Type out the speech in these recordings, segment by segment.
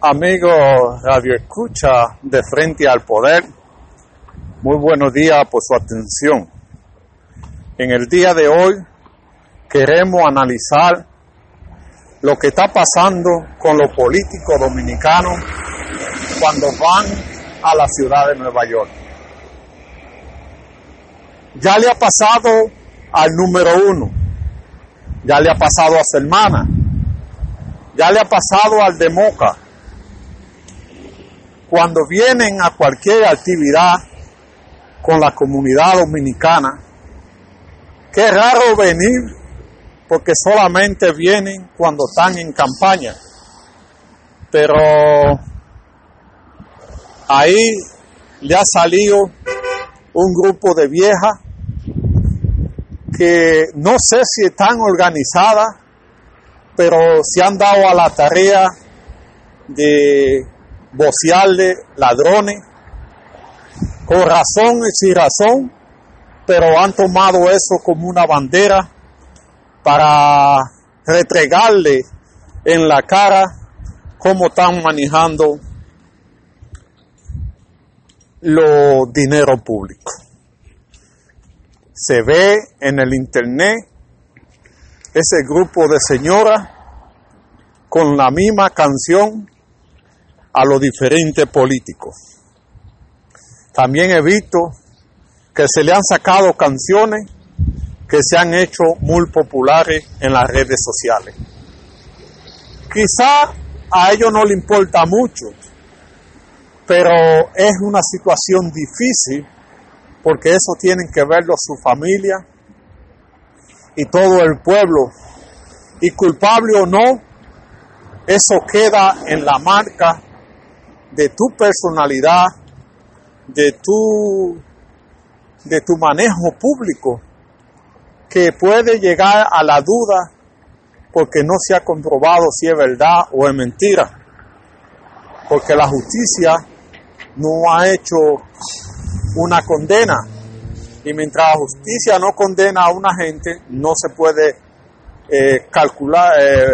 Amigo Radio Escucha de Frente al Poder, muy buenos días por su atención. En el día de hoy queremos analizar lo que está pasando con los políticos dominicanos cuando van a la ciudad de Nueva York. Ya le ha pasado al número uno, ya le ha pasado a Selmana, ya le ha pasado al de Moca. Cuando vienen a cualquier actividad con la comunidad dominicana, qué raro venir porque solamente vienen cuando están en campaña. Pero ahí le ha salido un grupo de viejas que no sé si están organizadas, pero se han dado a la tarea de vocearle ladrones, con razón y sin razón, pero han tomado eso como una bandera para retregarle en la cara cómo están manejando los dinero público. Se ve en el internet ese grupo de señoras con la misma canción a los diferentes políticos. También he visto que se le han sacado canciones que se han hecho muy populares en las redes sociales. Quizá a ellos no le importa mucho, pero es una situación difícil porque eso tienen que verlo su familia y todo el pueblo. Y culpable o no, eso queda en la marca de tu personalidad, de tu, de tu manejo público, que puede llegar a la duda porque no se ha comprobado si es verdad o es mentira. Porque la justicia no ha hecho una condena. Y mientras la justicia no condena a una gente, no se puede eh, calcular, eh,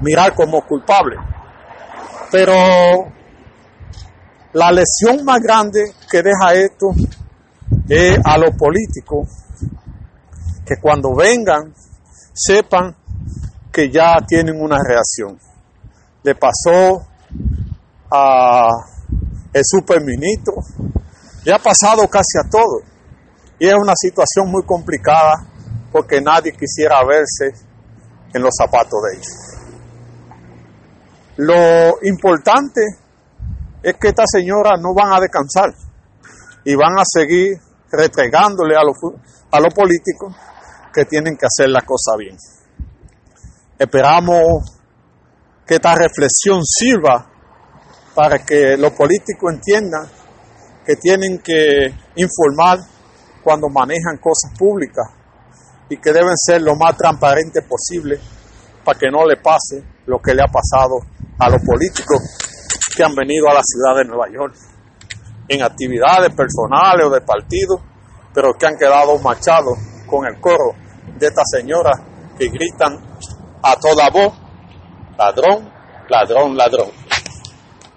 mirar como culpable. Pero la lesión más grande que deja esto es a los políticos que cuando vengan sepan que ya tienen una reacción. Le pasó a el superministro, le ha pasado casi a todo. Y es una situación muy complicada porque nadie quisiera verse en los zapatos de ellos. Lo importante es que estas señoras no van a descansar y van a seguir retregándole a los, a los políticos que tienen que hacer la cosa bien. Esperamos que esta reflexión sirva para que los políticos entiendan que tienen que informar cuando manejan cosas públicas y que deben ser lo más transparentes posible para que no le pase lo que le ha pasado a los políticos que han venido a la ciudad de Nueva York en actividades personales o de partido, pero que han quedado machados con el coro de estas señoras que gritan a toda voz, ladrón, ladrón, ladrón.